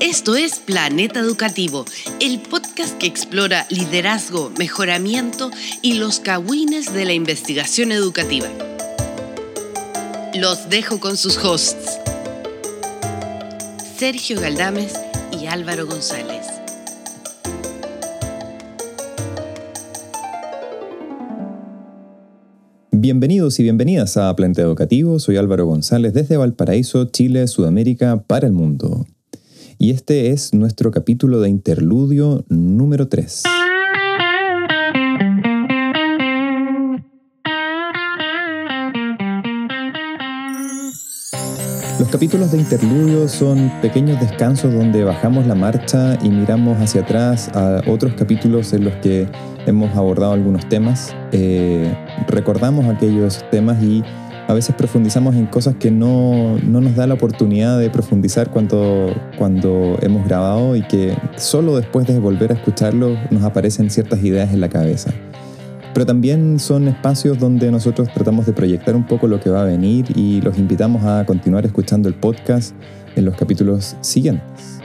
Esto es Planeta Educativo, el podcast que explora liderazgo, mejoramiento y los cagüines de la investigación educativa. Los dejo con sus hosts, Sergio Galdames y Álvaro González. Bienvenidos y bienvenidas a Planeta Educativo. Soy Álvaro González desde Valparaíso, Chile, Sudamérica, para el mundo. Y este es nuestro capítulo de interludio número 3. Los capítulos de interludio son pequeños descansos donde bajamos la marcha y miramos hacia atrás a otros capítulos en los que hemos abordado algunos temas, eh, recordamos aquellos temas y a veces profundizamos en cosas que no, nos da la oportunidad de profundizar cuando, cuando hemos grabado y que solo después de volver a escucharlo nos aparecen ciertas ideas en la cabeza. Pero también son espacios donde nosotros tratamos de proyectar un poco lo que va a venir y los invitamos a continuar escuchando el podcast en los capítulos siguientes.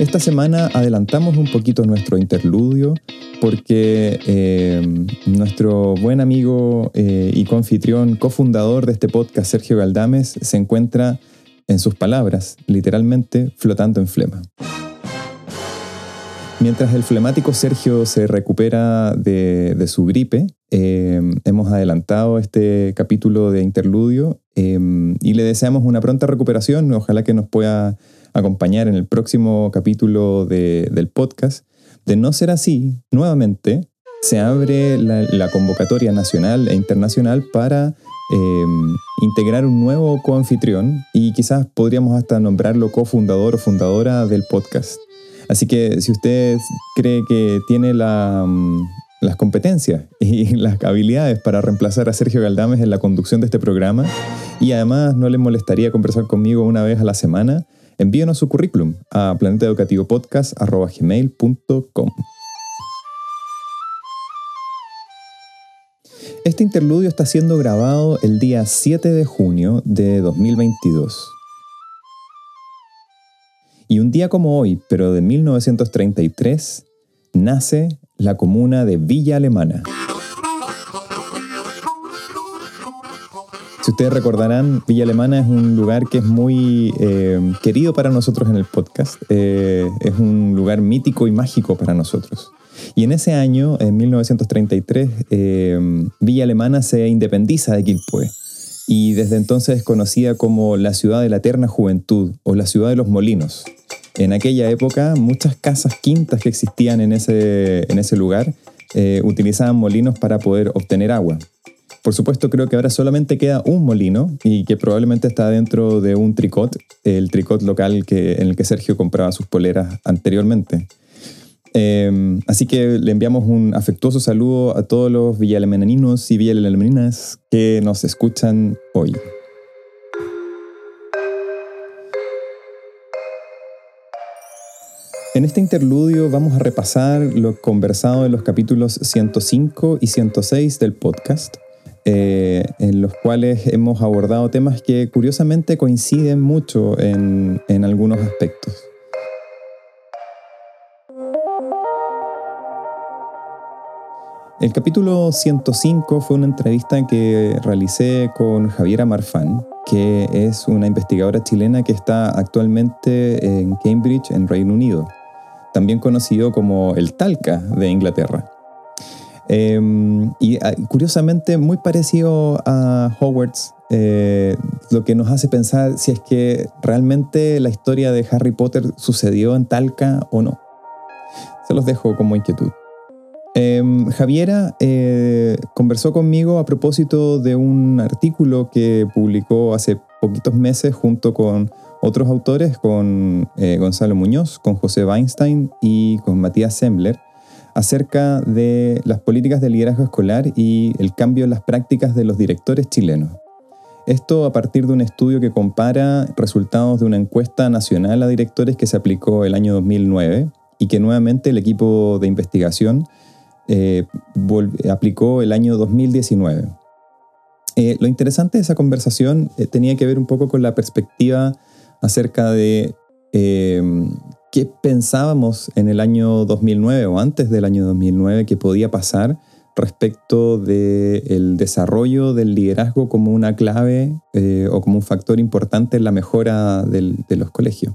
Esta semana adelantamos un poquito nuestro interludio porque eh, nuestro buen amigo eh, y confitrión, cofundador de este podcast, Sergio Galdames, se encuentra, en sus palabras, literalmente flotando en flema. Mientras el flemático Sergio se recupera de, su gripe, eh, hemos adelantado este capítulo de interludio y le deseamos una pronta recuperación. Ojalá que nos pueda acompañar en el próximo capítulo del podcast. De no ser así, nuevamente se abre la, convocatoria nacional e internacional para em, integrar un nuevo coanfitrión y quizás podríamos hasta nombrarlo cofundador o fundadora del podcast. Así que si usted cree que tiene mm, las competencias y las habilidades para reemplazar a Sergio Galdames en la conducción de este programa y además no le molestaría conversar conmigo una vez a la semana, envíenos su currículum a planetaeducativopodcast.gmail.com. Este interludio está siendo grabado el día 7 de junio de 2022. Y un día como hoy, pero de 1933, nace la comuna de Villa Alemana. Ustedes recordarán, Villa Alemana es un lugar que es muy eh, querido para nosotros en el podcast. Eh, es un lugar mítico y mágico para nosotros. Y en ese año, en 1933, eh, Villa Alemana se independiza de Quilpué. Y desde entonces es conocida como la ciudad de la eterna juventud o la ciudad de los molinos. En aquella época, muchas casas quintas que existían en ese, en ese lugar utilizaban molinos para poder obtener agua. Por supuesto, creo que ahora solamente queda un molino y que probablemente está dentro de un tricot, el tricot local que, en el que Sergio compraba sus poleras anteriormente. Em, así que le enviamos un afectuoso saludo a todos los villalemeninos y villalemeninas que nos escuchan hoy. En este interludio vamos a repasar lo conversado en los capítulos 105 y 106 del podcast eh, en los cuales hemos abordado temas que curiosamente coinciden mucho en, en algunos aspectos. El capítulo 105 fue una entrevista que realicé con Javiera Marfan, que es una investigadora chilena que está actualmente en Cambridge, en Reino Unido, también conocido como el Talca de Inglaterra. Em, y ah, curiosamente muy parecido a Hogwarts, eh, lo que nos hace pensar si es que realmente la historia de Harry Potter sucedió en Talca o no. Se los dejo como inquietud. Em, Javiera eh, conversó conmigo a propósito de un artículo que publicó hace poquitos meses junto con otros autores, con eh, Gonzalo Muñoz, con José Weinstein y con Matías Sembler, acerca de las políticas de liderazgo escolar y el cambio en las prácticas de los directores chilenos. Esto a partir de un estudio que compara resultados de una encuesta nacional a directores que se aplicó el año 2009 y que nuevamente el equipo de investigación eh, aplicó el año 2019. Eh, lo interesante de esa conversación eh, tenía que ver un poco con la perspectiva acerca de qué pensábamos en el año 2009 o antes del año 2009 que podía pasar respecto del desarrollo del liderazgo como una clave eh, o como un factor importante en la mejora de los colegios.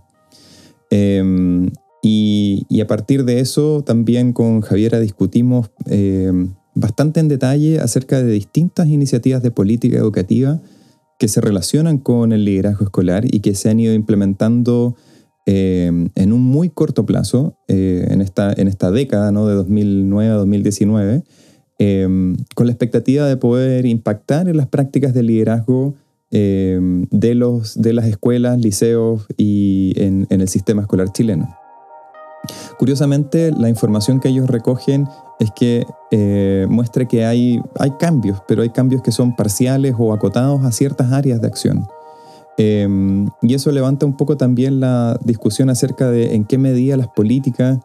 Em, y, a partir de eso también con Javiera discutimos em, bastante en detalle acerca de distintas iniciativas de política educativa que se relacionan con el liderazgo escolar y que se han ido implementando em, en un muy corto plazo, eh, en, esta, en esta década ¿no? de 2009 a 2019, Em, con la expectativa de poder impactar en las prácticas de liderazgo em, de, los, de las escuelas, liceos y en, el sistema escolar chileno. Curiosamente, la información que ellos recogen es que eh, muestra que hay, hay cambios, pero hay cambios que son parciales o acotados a ciertas áreas de acción. Em, y eso levanta un poco también la discusión acerca de en qué medida las políticas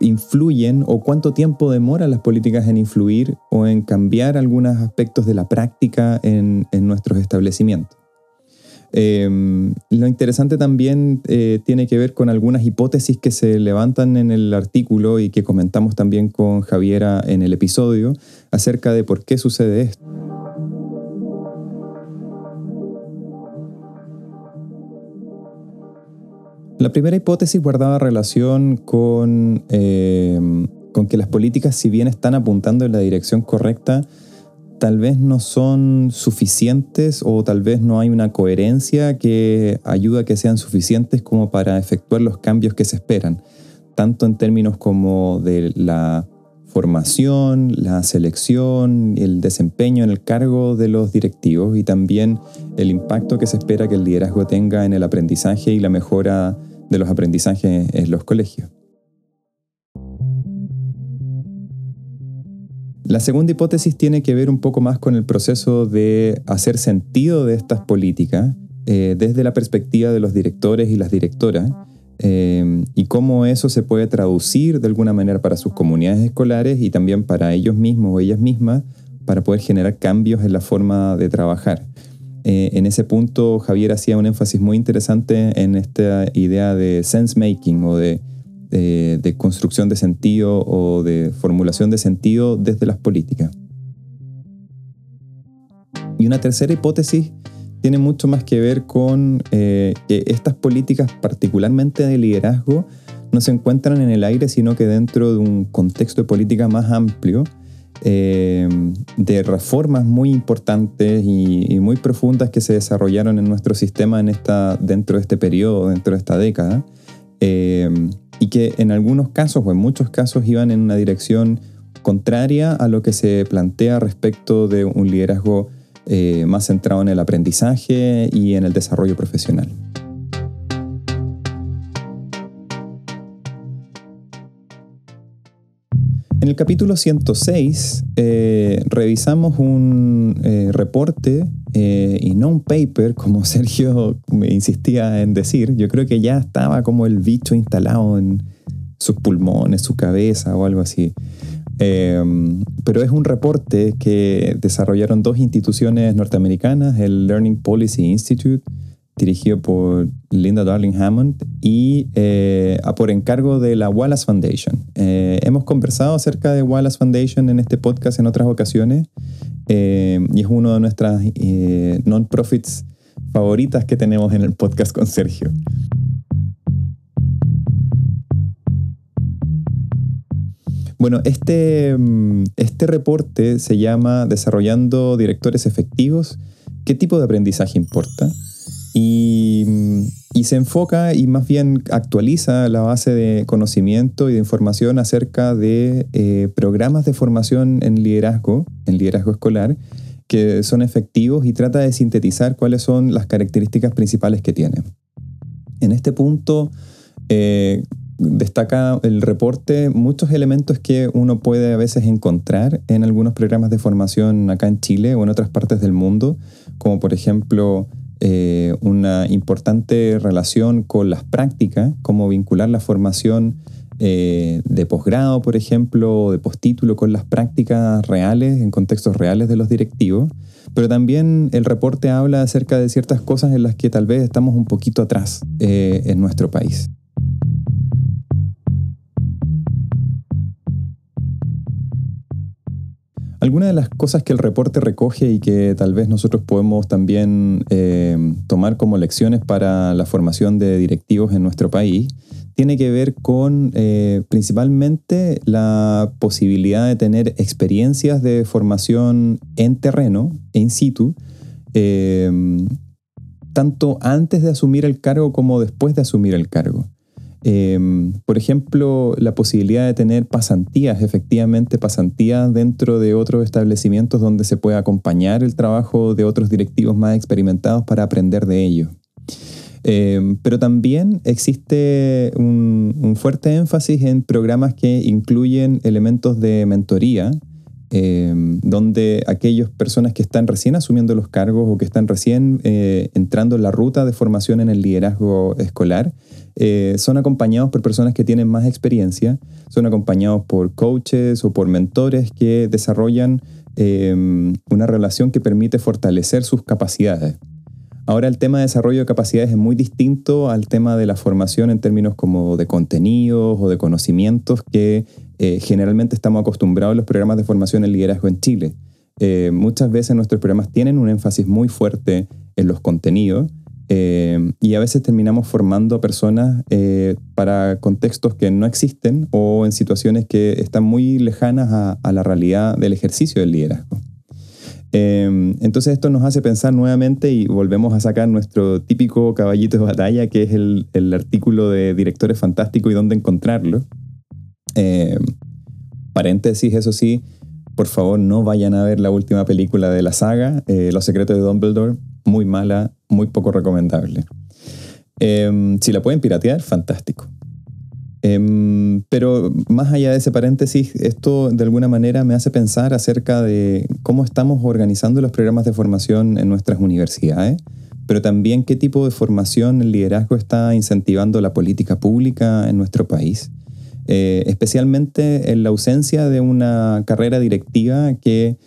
influyen o cuánto tiempo demora las políticas en influir o en cambiar algunos aspectos de la práctica en, nuestros establecimientos. Em, lo interesante también eh, tiene que ver con algunas hipótesis que se levantan en el artículo y que comentamos también con Javiera en el episodio acerca de por qué sucede esto. La primera hipótesis guardaba relación con, eh, con que las políticas, si bien están apuntando en la dirección correcta, tal vez no son suficientes o tal vez no hay una coherencia que ayuda a que sean suficientes como para efectuar los cambios que se esperan, tanto en términos como de la formación, la selección, el desempeño en el cargo de los directivos y también el impacto que se espera que el liderazgo tenga en el aprendizaje y la mejora de los aprendizajes en los colegios. La segunda hipótesis tiene que ver un poco más con el proceso de hacer sentido de estas políticas eh, desde la perspectiva de los directores y las directoras eh, y cómo eso se puede traducir de alguna manera para sus comunidades escolares y también para ellos mismos o ellas mismas para poder generar cambios en la forma de trabajar. Eh, en ese punto Javier hacía un énfasis muy interesante en esta idea de sense making o de, construcción de sentido o de formulación de sentido desde las políticas. Y una tercera hipótesis tiene mucho más que ver con eh, que estas políticas, particularmente de liderazgo, no se encuentran en el aire, sino que dentro de un contexto de política más amplio eh, de reformas muy importantes y, muy profundas que se desarrollaron en nuestro sistema en esta, dentro de este periodo, dentro de esta década, eh, y que en algunos casos o en muchos casos iban en una dirección contraria a lo que se plantea respecto de un liderazgo eh, más centrado en el aprendizaje y en el desarrollo profesional. En el capítulo 106 eh, revisamos un eh, reporte eh, y no un paper, como Sergio me insistía en decir. Yo creo que ya estaba como el bicho instalado en sus pulmones, su cabeza o algo así. pero es un reporte que desarrollaron dos instituciones norteamericanas, el Learning Policy Institute dirigido por Linda Darling Hammond y eh, por encargo de la Wallace Foundation. Eh, hemos conversado acerca de Wallace Foundation en este podcast en otras ocasiones eh, y es uno de nuestras non-profits favoritas que tenemos en el podcast con Sergio. Bueno, este, mm, este reporte se llama Desarrollando Directores Efectivos. ¿Qué tipo de aprendizaje importa? Y, se enfoca y más bien actualiza la base de conocimiento y de información acerca de eh, programas de formación en liderazgo, en liderazgo escolar, que son efectivos y trata de sintetizar cuáles son las características principales que tiene. En este punto eh, destaca el reporte muchos elementos que uno puede a veces encontrar en algunos programas de formación acá en Chile o en otras partes del mundo, como por ejemplo eh, una importante relación con las prácticas, cómo vincular la formación eh, de posgrado, por ejemplo, o de postítulo con las prácticas reales, en contextos reales de los directivos, pero también el reporte habla acerca de ciertas cosas en las que tal vez estamos un poquito atrás eh, en nuestro país. Algunas de las cosas que el reporte recoge y que tal vez nosotros podemos también eh, tomar como lecciones para la formación de directivos en nuestro país tiene que ver con eh, principalmente la posibilidad de tener experiencias de formación en terreno, in situ, eh, tanto antes de asumir el cargo como después de asumir el cargo. Em, por ejemplo, la posibilidad de tener pasantías, efectivamente pasantías dentro de otros establecimientos donde se pueda acompañar el trabajo de otros directivos más experimentados para aprender de ellos. Em, pero también existe un, fuerte énfasis en programas que incluyen elementos de mentoría, em, donde aquellas personas que están recién asumiendo los cargos o que están recién eh, entrando en la ruta de formación en el liderazgo escolar, eh, son acompañados por personas que tienen más experiencia, son acompañados por coaches o por mentores que desarrollan em, una relación que permite fortalecer sus capacidades. Ahora el tema de desarrollo de capacidades es muy distinto al tema de la formación en términos como de contenidos o de conocimientos que eh, generalmente estamos acostumbrados en los programas de formación en liderazgo en Chile. Eh, muchas veces nuestros programas tienen un énfasis muy fuerte en los contenidos eh, y a veces terminamos formando a personas para contextos que no existen o en situaciones que están muy lejanas a la realidad del ejercicio del liderazgo. Em, entonces esto nos hace pensar nuevamente y volvemos a sacar nuestro típico caballito de batalla, que es el, artículo de Directores Fantásticos y dónde encontrarlo. Em, paréntesis, eso sí, por favor no vayan a ver la última película de la saga, eh, Los Secretos de Dumbledore, muy mala, muy poco recomendable. Em, si la pueden piratear, fantástico. Em, pero más allá de ese paréntesis, esto de alguna manera me hace pensar acerca de cómo estamos organizando los programas de formación en nuestras universidades, pero también qué tipo de formación el liderazgo está incentivando la política pública en nuestro país, eh, especialmente en la ausencia de una carrera directiva que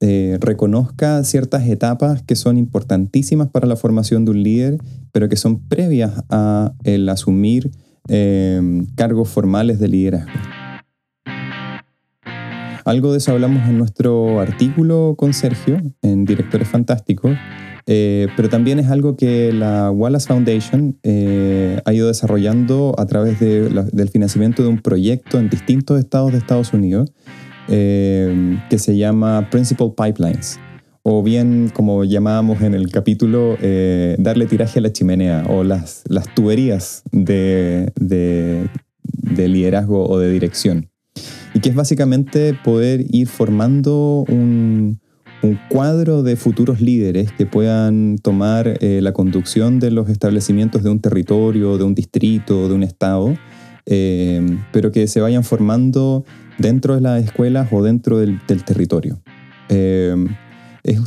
eh, reconozca ciertas etapas que son importantísimas para la formación de un líder, pero que son previas a el asumir Em, cargos formales de liderazgo. Algo de eso hablamos en nuestro artículo con Sergio, en Directores Fantásticos, eh, pero también es algo que la Wallace Foundation eh, ha ido desarrollando a través del financiamiento de un proyecto en distintos estados de Estados Unidos eh, que se llama Principal Pipelines o bien, como llamábamos en el capítulo, eh, darle tiraje a la chimenea o las, las tuberías de, de, liderazgo o de dirección. Y que es básicamente poder ir formando un, un cuadro de futuros líderes que puedan tomar eh, la conducción de los establecimientos de un territorio, de un distrito, de un estado, eh, pero que se vayan formando dentro de las escuelas o dentro del, del territorio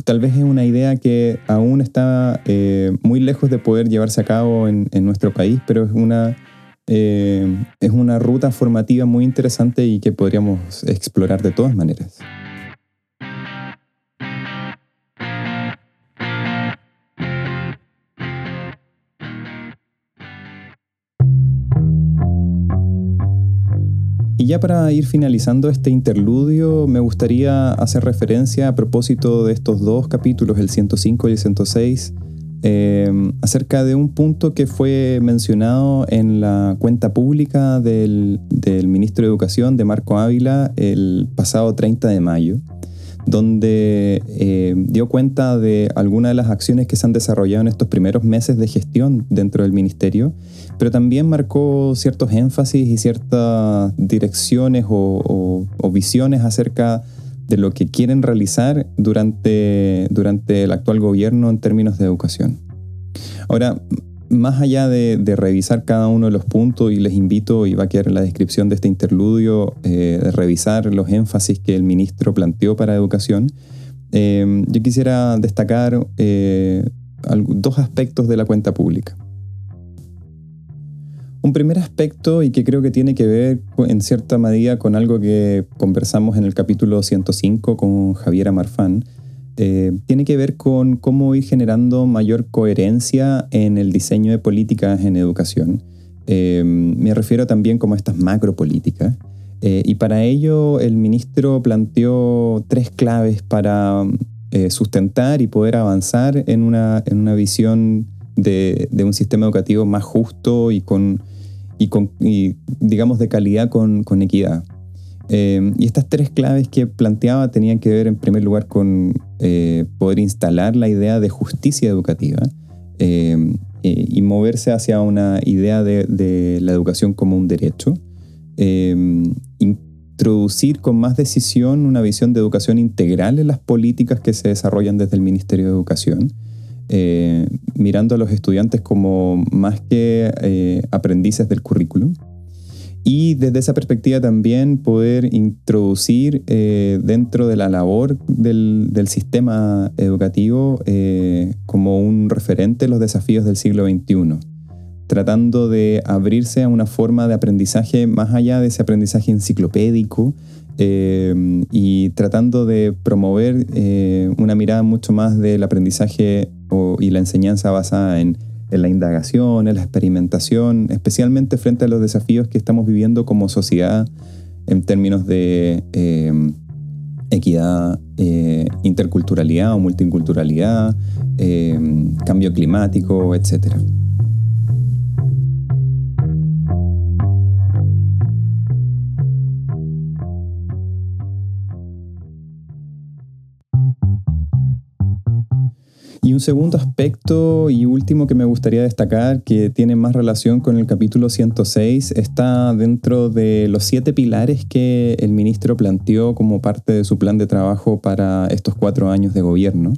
tal vez es una idea que aún está eh, muy lejos de poder llevarse a cabo en, nuestro país, pero es una, eh, es una ruta formativa muy interesante y que podríamos explorar de todas maneras. Ya para ir finalizando este interludio, me gustaría hacer referencia a propósito de estos dos capítulos, el 105 y el 106, em, acerca de un punto que fue mencionado en la cuenta pública del, del ministro de Educación, de Marco Ávila, el pasado 30 de mayo donde eh, dio cuenta de algunas de las acciones que se han desarrollado en estos primeros meses de gestión dentro del ministerio, pero también marcó ciertos énfasis y ciertas direcciones o, visiones acerca de lo que quieren realizar durante, durante el actual gobierno en términos de educación. Ahora, más allá de, revisar cada uno de los puntos, y les invito, y va a quedar en la descripción de este interludio, eh, revisar los énfasis que el ministro planteó para educación, eh, yo quisiera destacar eh, dos aspectos de la cuenta pública. Un primer aspecto y que creo que tiene que ver en cierta medida con algo que conversamos en el capítulo 105 con Javier Amarfán, eh, tiene que ver con cómo ir generando mayor coherencia en el diseño de políticas en educación. Eh, me refiero también como a estas macropolíticas. Eh, y para ello el ministro planteó tres claves para sustentar y poder avanzar en una, en una visión de, un sistema educativo más justo y, con, y, con, digamos, de calidad con equidad. Eh, y estas tres claves que planteaba tenían que ver en primer lugar con eh, poder instalar la idea de justicia educativa eh, y moverse hacia una idea de, la educación como un derecho. introducir con más decisión una visión de educación integral en las políticas que se desarrollan desde el Ministerio de Educación. mirando a los estudiantes como más que aprendices del currículum, y desde esa perspectiva también poder introducir eh, dentro de la labor del, del sistema educativo eh, como un referente los desafíos del siglo XXI, tratando de abrirse a una forma de aprendizaje más allá de ese aprendizaje enciclopédico eh, y tratando de promover una mirada mucho más del aprendizaje y la enseñanza basada en en la indagación, en la experimentación, especialmente frente a los desafíos que estamos viviendo como sociedad en términos de eh, equidad, eh, interculturalidad o multiculturalidad, eh, cambio climático, etc. Y un segundo aspecto y último que me gustaría destacar, que tiene más relación con el capítulo 106, está dentro de los siete pilares que el ministro planteó como parte de su plan de trabajo para estos cuatro años de gobierno.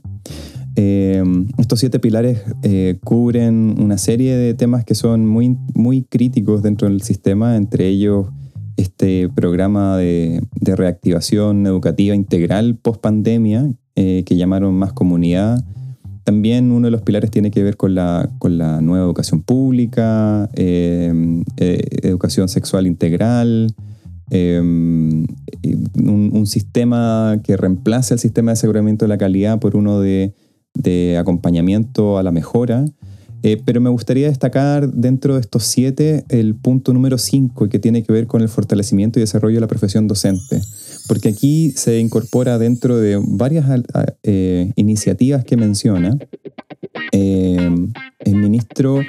Eh, estos siete pilares eh, cubren una serie de temas que son muy, muy críticos dentro del sistema, entre ellos este programa de, reactivación educativa integral post pandemia, eh, que llamaron Más Comunidad, también uno de los pilares tiene que ver con la, con la nueva educación pública, em, eh, educación sexual integral, em, un, sistema que reemplace el sistema de aseguramiento de la calidad por uno de, de acompañamiento a la mejora. Eh, pero me gustaría destacar dentro de estos siete el punto número cinco que tiene que ver con el fortalecimiento y desarrollo de la profesión docente. Porque aquí se incorpora dentro de varias eh, iniciativas que menciona, eh, el ministro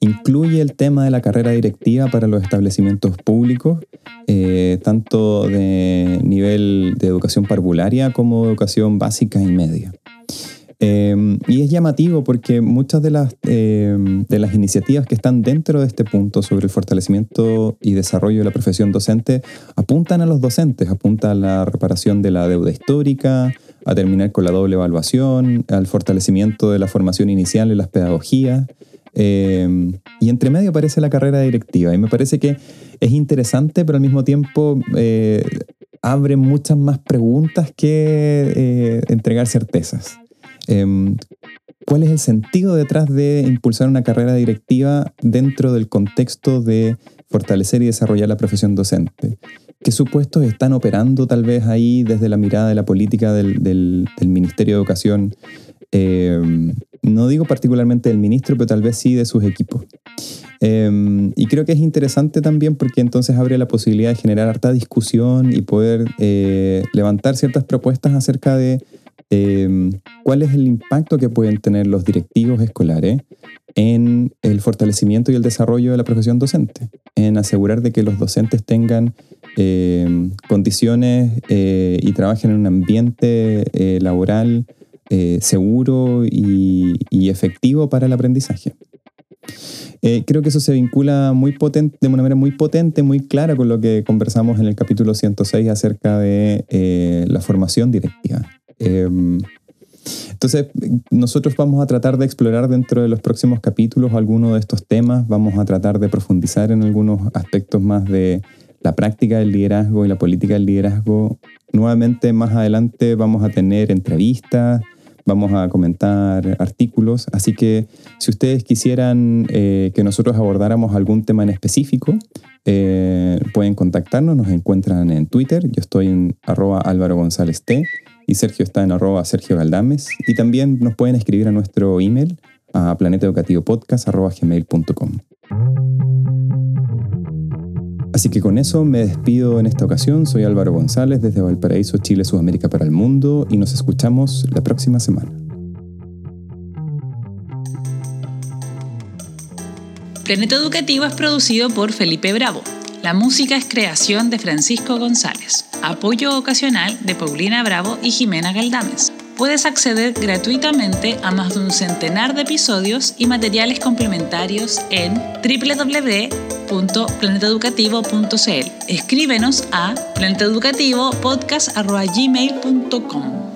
incluye el tema de la carrera directiva para los establecimientos públicos, tanto de nivel de educación parvularia como educación básica y media. Em, y es llamativo porque muchas de las, em, de las iniciativas que están dentro de este punto sobre el fortalecimiento y desarrollo de la profesión docente apuntan a los docentes, apuntan a la reparación de la deuda histórica, a terminar con la doble evaluación, al fortalecimiento de la formación inicial en las pedagogías. Em, y entre medio aparece la carrera directiva. Y me parece que es interesante, pero al mismo tiempo eh, abre muchas más preguntas que eh, entregar certezas. Em, ¿Cuál es el sentido detrás de impulsar una carrera directiva dentro del contexto de fortalecer y desarrollar la profesión docente? ¿Qué supuestos están operando tal vez ahí desde la mirada de la política del, Ministerio de Educación? Em, no digo particularmente del ministro, pero tal vez sí de sus equipos. Em, y creo que es interesante también porque entonces abre la posibilidad de generar harta discusión y poder eh, levantar ciertas propuestas acerca de Em, cuál es el impacto que pueden tener los directivos escolares en el fortalecimiento y el desarrollo de la profesión docente, en asegurar de que los docentes tengan em, condiciones eh, y trabajen en un ambiente eh, laboral eh, seguro y, efectivo para el aprendizaje. creo que eso se vincula muy potente, de una manera muy potente, muy clara con lo que conversamos en el capítulo 106 acerca de la formación directiva. Em, entonces, nosotros vamos a tratar de explorar dentro de los próximos capítulos algunos de estos temas, vamos a tratar de profundizar en algunos aspectos más de la práctica del liderazgo y la política del liderazgo. Nuevamente, más adelante vamos a tener entrevistas, vamos a comentar artículos, así que si ustedes quisieran eh, que nosotros abordáramos algún tema en específico, eh, pueden contactarnos, nos encuentran en Twitter, yo estoy en arroba Álvaro González T y Sergio está en arroba Sergio Galdames y también nos pueden escribir a nuestro email a planetaeducativopodcast.gmail.com. Así que con eso me despido en esta ocasión. Soy Álvaro González desde Valparaíso, Chile, Sudamérica para el Mundo y nos escuchamos la próxima semana. Planeta Educativo es producido por Felipe Bravo. La música es creación de Francisco González. Apoyo ocasional de Paulina Bravo y Jimena Galdames puedes acceder gratuitamente a más de un centenar de episodios y materiales complementarios en www.planeteducativo.cl. Escríbenos a planeteducativopodcast.gmail.com.